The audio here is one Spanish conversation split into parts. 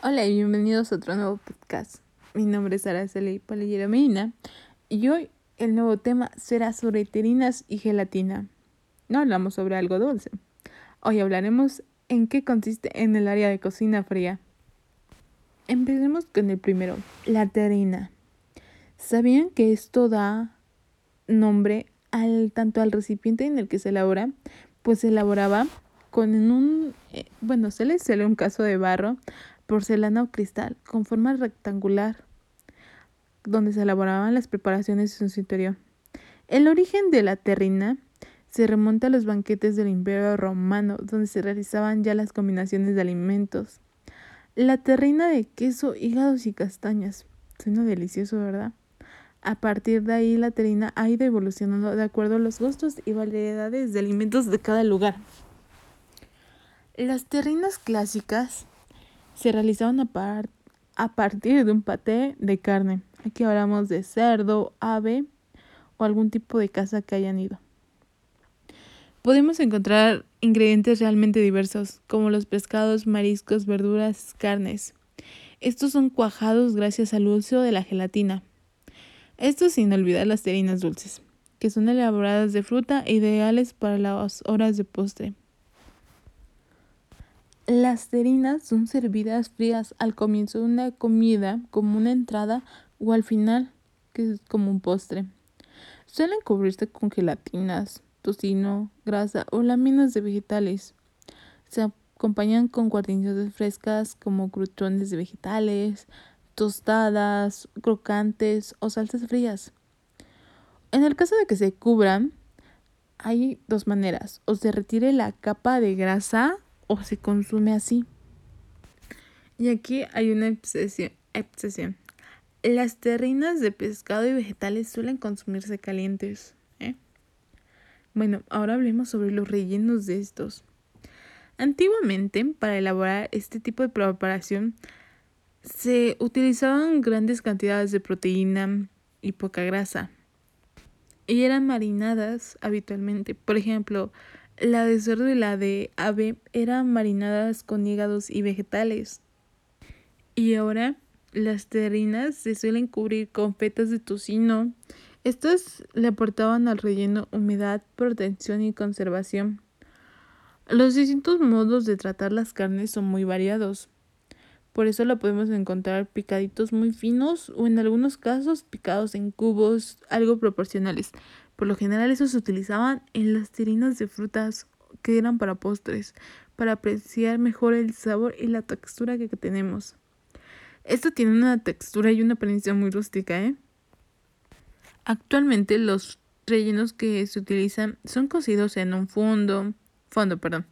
Hola y bienvenidos a otro nuevo podcast. Mi nombre es Araceli Palillera Medina y hoy el nuevo tema será sobre terinas y gelatina. No hablamos sobre algo dulce. Hoy hablaremos en qué consiste en el área de cocina fría. Empecemos con el primero, la terina. ¿Sabían que esto da nombre al tanto al recipiente en el que se elabora? Pues se elaboraba con un, eh, bueno, se le sale un caso de barro porcelana o cristal con forma rectangular donde se elaboraban las preparaciones en su interior. El origen de la terrina se remonta a los banquetes del Imperio Romano, donde se realizaban ya las combinaciones de alimentos. La terrina de queso, hígados y castañas. Suena delicioso, ¿verdad? A partir de ahí, la terrina ha ido evolucionando de acuerdo a los gustos y variedades de alimentos de cada lugar. Las terrinas clásicas se realizaban a, a partir de un paté de carne. Aquí hablamos de cerdo, ave o algún tipo de caza que hayan ido. Podemos encontrar ingredientes realmente diversos, como los pescados, mariscos, verduras, carnes. Estos son cuajados gracias al uso de la gelatina. Esto sin olvidar las terinas dulces, que son elaboradas de fruta e ideales para las horas de postre. Las terinas son servidas frías al comienzo de una comida como una entrada o al final, que es como un postre. Suelen cubrirse con gelatinas, tocino, grasa o láminas de vegetales. Se acompañan con guarniciones frescas como crutones de vegetales, tostadas, crocantes o salsas frías. En el caso de que se cubran, hay dos maneras. O se retire la capa de grasa o se consume así. Y aquí hay una excepción. Las terrinas de pescado y vegetales suelen consumirse calientes. ¿eh? Bueno, ahora hablemos sobre los rellenos de estos. Antiguamente, para elaborar este tipo de preparación, se utilizaban grandes cantidades de proteína y poca grasa. Y eran marinadas habitualmente. Por ejemplo, la de cerdo y la de ave eran marinadas con hígados y vegetales. Y ahora las terrinas se suelen cubrir con fetas de tocino. Estas le aportaban al relleno humedad, protección y conservación. Los distintos modos de tratar las carnes son muy variados. Por eso la podemos encontrar picaditos muy finos o en algunos casos picados en cubos algo proporcionales. Por lo general esos se utilizaban en las tirinas de frutas que eran para postres, para apreciar mejor el sabor y la textura que tenemos. Esto tiene una textura y una apariencia muy rústica, ¿eh? Actualmente los rellenos que se utilizan son cocidos en un fondo, fondo, perdón.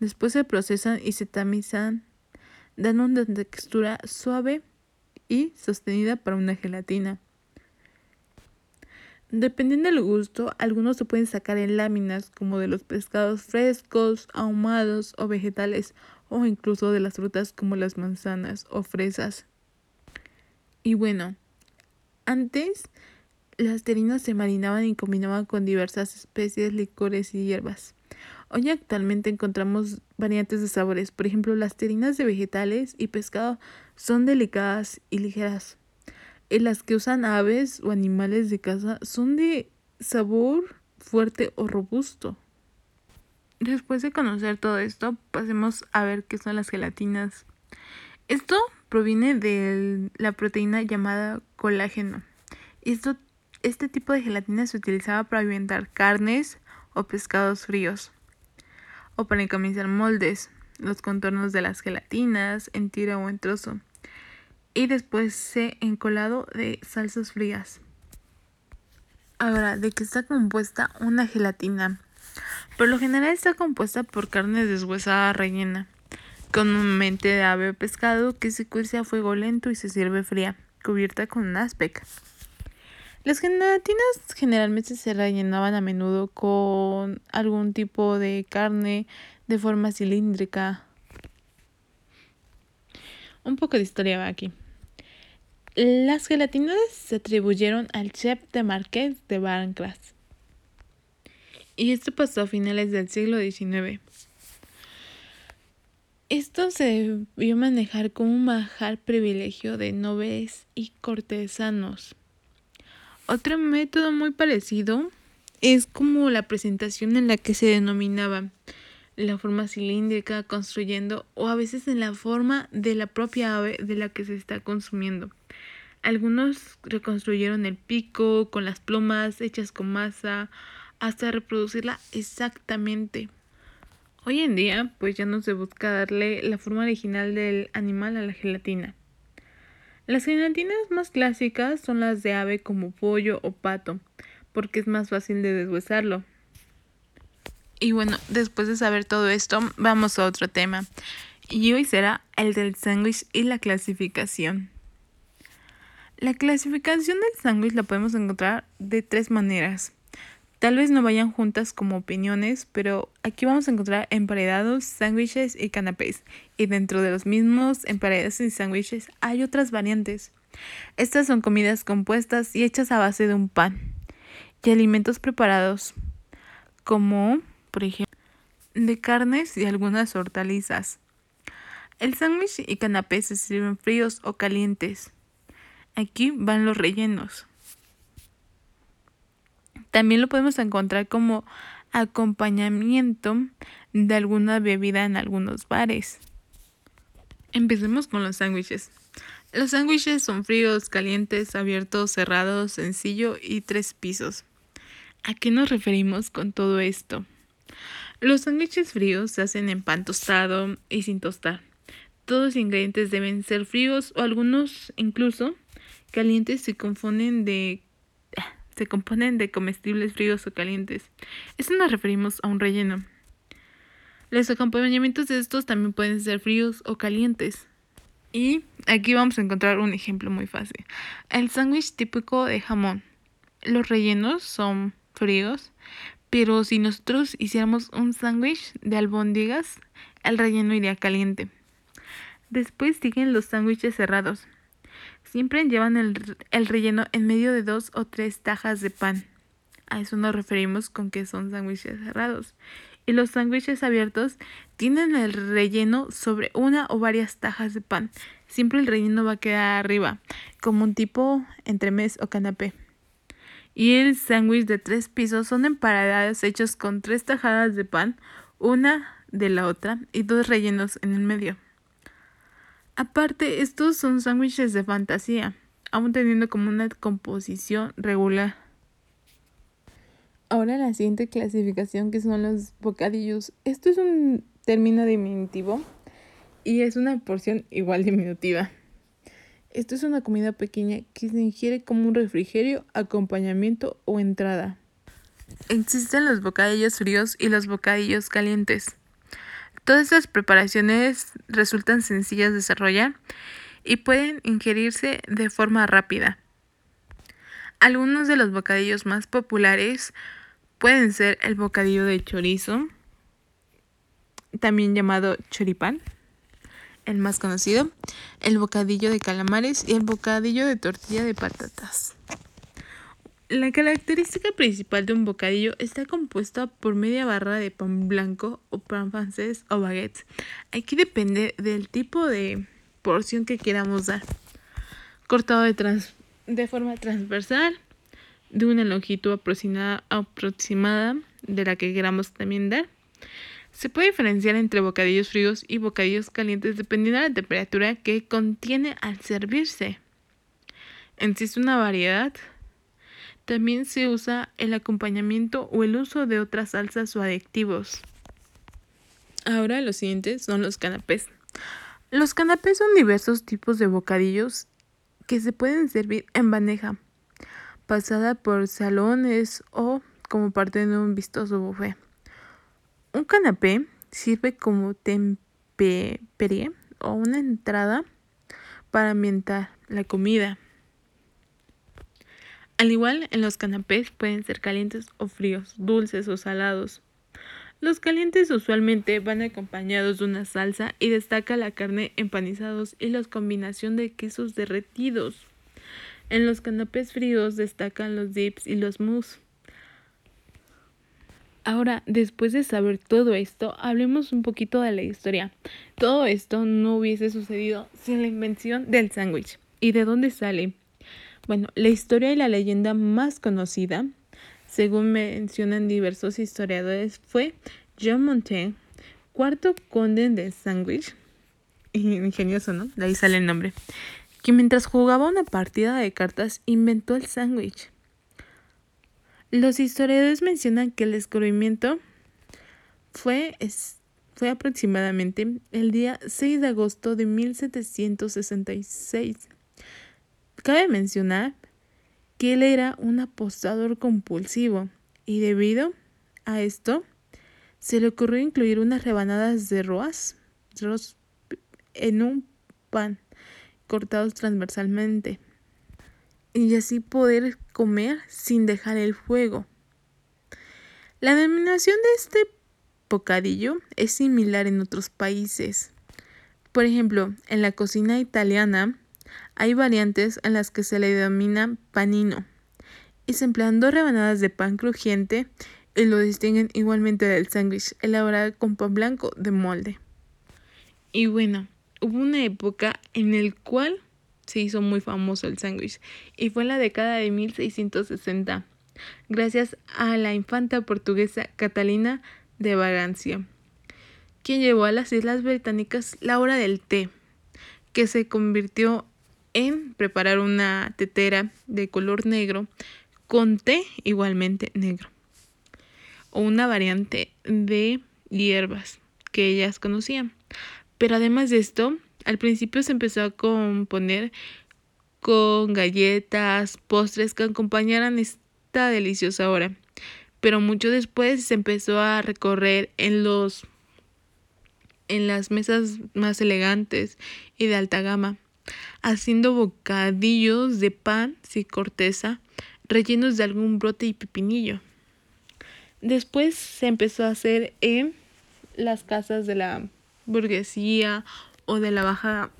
Después se procesan y se tamizan, dando una textura suave y sostenida para una gelatina. Dependiendo del gusto, algunos se pueden sacar en láminas como de los pescados frescos, ahumados o vegetales, o incluso de las frutas como las manzanas o fresas. Y bueno, antes las terinas se marinaban y combinaban con diversas especies, licores y hierbas. Hoy actualmente encontramos variantes de sabores, por ejemplo las terinas de vegetales y pescado son delicadas y ligeras las que usan aves o animales de casa son de sabor fuerte o robusto. Después de conocer todo esto, pasemos a ver qué son las gelatinas. Esto proviene de la proteína llamada colágeno. Esto, este tipo de gelatina se utilizaba para alimentar carnes o pescados fríos o para encamisar moldes, los contornos de las gelatinas en tira o en trozo y después se encolado de salsas frías. Ahora, ¿de qué está compuesta una gelatina? Por lo general está compuesta por carne deshuesada rellena, comúnmente de ave o pescado que se cuece a fuego lento y se sirve fría, cubierta con un aspec. Las gelatinas generalmente se rellenaban a menudo con algún tipo de carne de forma cilíndrica. Un poco de historia va aquí. Las gelatinas se atribuyeron al chef de Marqués de Baranclas. Y esto pasó a finales del siglo XIX. Esto se debió manejar como un majar privilegio de nobles y cortesanos. Otro método muy parecido es como la presentación en la que se denominaba la forma cilíndrica construyendo o a veces en la forma de la propia ave de la que se está consumiendo. Algunos reconstruyeron el pico con las plumas hechas con masa hasta reproducirla exactamente. Hoy en día, pues ya no se busca darle la forma original del animal a la gelatina. Las gelatinas más clásicas son las de ave como pollo o pato, porque es más fácil de deshuesarlo. Y bueno, después de saber todo esto, vamos a otro tema. Y hoy será el del sándwich y la clasificación. La clasificación del sándwich la podemos encontrar de tres maneras. Tal vez no vayan juntas como opiniones, pero aquí vamos a encontrar emparedados, sándwiches y canapés. Y dentro de los mismos emparedados y sándwiches hay otras variantes. Estas son comidas compuestas y hechas a base de un pan y alimentos preparados, como, por ejemplo, de carnes y algunas hortalizas. El sándwich y canapé se sirven fríos o calientes. Aquí van los rellenos. También lo podemos encontrar como acompañamiento de alguna bebida en algunos bares. Empecemos con los sándwiches. Los sándwiches son fríos, calientes, abiertos, cerrados, sencillo y tres pisos. ¿A qué nos referimos con todo esto? Los sándwiches fríos se hacen en pan tostado y sin tostar. Todos los ingredientes deben ser fríos o algunos incluso calientes se confunden de se componen de comestibles fríos o calientes. Esto nos referimos a un relleno. Los acompañamientos de estos también pueden ser fríos o calientes. Y aquí vamos a encontrar un ejemplo muy fácil. El sándwich típico de jamón. Los rellenos son fríos, pero si nosotros hiciéramos un sándwich de albóndigas, el relleno iría caliente. Después siguen los sándwiches cerrados. Siempre llevan el, el, relleno en medio de dos o tres tajas de pan. A eso nos referimos con que son sándwiches cerrados. Y los sándwiches abiertos tienen el relleno sobre una o varias tajas de pan. Siempre el relleno va a quedar arriba, como un tipo entremés o canapé. Y el sándwich de tres pisos son empanadas hechos con tres tajadas de pan, una de la otra, y dos rellenos en el medio. Aparte, estos son sándwiches de fantasía, aún teniendo como una composición regular. Ahora la siguiente clasificación que son los bocadillos. Esto es un término diminutivo y es una porción igual diminutiva. Esto es una comida pequeña que se ingiere como un refrigerio, acompañamiento o entrada. Existen los bocadillos fríos y los bocadillos calientes. Todas estas preparaciones resultan sencillas de desarrollar y pueden ingerirse de forma rápida. Algunos de los bocadillos más populares pueden ser el bocadillo de chorizo, también llamado choripán, el más conocido, el bocadillo de calamares y el bocadillo de tortilla de patatas. La característica principal de un bocadillo está compuesta por media barra de pan blanco o pan francés o baguettes. Aquí depende del tipo de porción que queramos dar. Cortado de, de forma transversal, de una longitud aproximada, aproximada de la que queramos también dar. Se puede diferenciar entre bocadillos fríos y bocadillos calientes dependiendo de la temperatura que contiene al servirse. Existe una variedad también se usa el acompañamiento o el uso de otras salsas o adictivos. Ahora los siguientes son los canapés. Los canapés son diversos tipos de bocadillos que se pueden servir en bandeja, pasada por salones o como parte de un vistoso buffet. Un canapé sirve como temperie o una entrada para ambientar la comida. Al igual, en los canapés pueden ser calientes o fríos, dulces o salados. Los calientes usualmente van acompañados de una salsa y destaca la carne empanizados y la combinación de quesos derretidos. En los canapés fríos destacan los dips y los mousse. Ahora, después de saber todo esto, hablemos un poquito de la historia. Todo esto no hubiese sucedido sin la invención del sándwich. ¿Y de dónde sale? Bueno, la historia y la leyenda más conocida, según mencionan diversos historiadores, fue John Montaigne, cuarto conde de Sandwich, ingenioso, ¿no? De ahí sale el nombre, que mientras jugaba una partida de cartas inventó el sándwich. Los historiadores mencionan que el descubrimiento fue, fue aproximadamente el día 6 de agosto de 1766. Cabe mencionar que él era un apostador compulsivo y debido a esto se le ocurrió incluir unas rebanadas de roas en un pan cortados transversalmente y así poder comer sin dejar el fuego. La denominación de este bocadillo es similar en otros países. Por ejemplo, en la cocina italiana hay variantes en las que se le denomina panino y se emplean dos rebanadas de pan crujiente y lo distinguen igualmente del sándwich elaborado con pan blanco de molde. Y bueno, hubo una época en el cual se hizo muy famoso el sándwich y fue en la década de 1660, gracias a la infanta portuguesa Catalina de Vagancia, quien llevó a las Islas Británicas la hora del té, que se convirtió en preparar una tetera de color negro con té igualmente negro, o una variante de hierbas que ellas conocían. Pero además de esto, al principio se empezó a componer con galletas, postres que acompañaran esta deliciosa hora. Pero mucho después se empezó a recorrer en los en las mesas más elegantes y de alta gama, haciendo bocadillos de pan sin corteza, rellenos de algún brote y pepinillo. Después se empezó a hacer en las casas de la burguesía o de la baja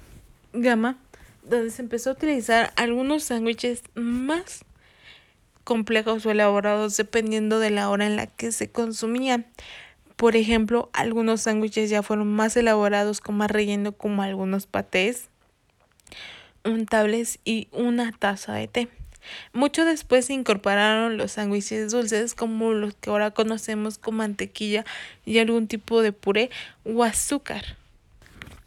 gama, donde se empezó a utilizar algunos sándwiches más complejos o elaborados dependiendo de la hora en la que se consumían. Por ejemplo, algunos sándwiches ya fueron más elaborados con más relleno como algunos patés, untables y una taza de té. Mucho después se incorporaron los sándwiches dulces como los que ahora conocemos con mantequilla y algún tipo de puré o azúcar.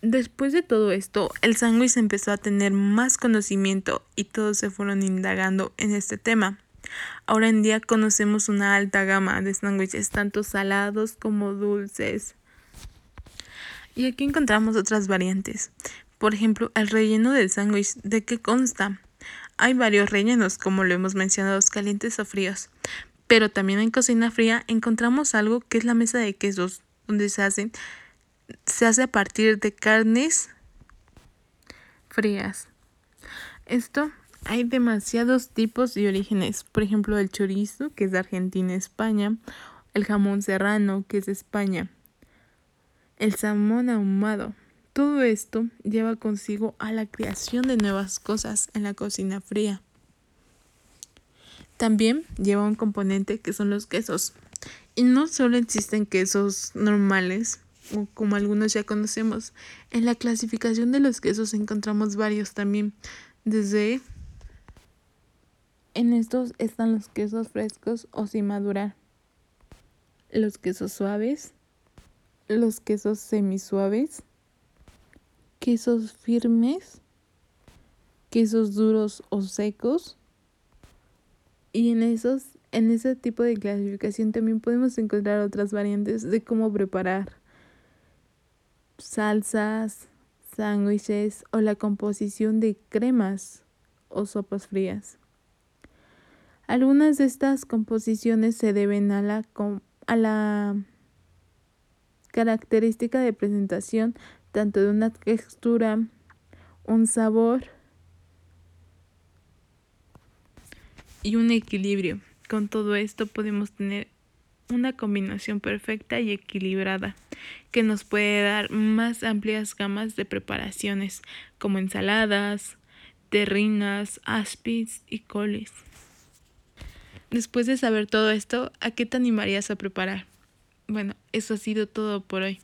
Después de todo esto, el sándwich empezó a tener más conocimiento y todos se fueron indagando en este tema. Ahora en día conocemos una alta gama de sándwiches, tanto salados como dulces. Y aquí encontramos otras variantes. Por ejemplo, el relleno del sándwich, ¿de qué consta? Hay varios rellenos, como lo hemos mencionado, calientes o fríos. Pero también en cocina fría encontramos algo que es la mesa de quesos, donde se hacen se hace a partir de carnes frías. Esto hay demasiados tipos y orígenes. Por ejemplo, el chorizo, que es de Argentina, España. El jamón serrano, que es de España. El salmón ahumado. Todo esto lleva consigo a la creación de nuevas cosas en la cocina fría. También lleva un componente que son los quesos. Y no solo existen quesos normales, o como algunos ya conocemos. En la clasificación de los quesos encontramos varios también, desde... En estos están los quesos frescos o sin madurar, los quesos suaves, los quesos semisuaves, quesos firmes, quesos duros o secos. Y en esos en ese tipo de clasificación también podemos encontrar otras variantes de cómo preparar salsas, sándwiches o la composición de cremas o sopas frías. Algunas de estas composiciones se deben a la, a la característica de presentación tanto de una textura, un sabor y un equilibrio. Con todo esto podemos tener una combinación perfecta y equilibrada que nos puede dar más amplias gamas de preparaciones como ensaladas, terrinas, aspis y coles. Después de saber todo esto, ¿a qué te animarías a preparar? Bueno, eso ha sido todo por hoy.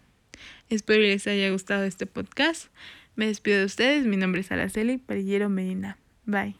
Espero les haya gustado este podcast. Me despido de ustedes. Mi nombre es Araceli Perillero Medina. Bye.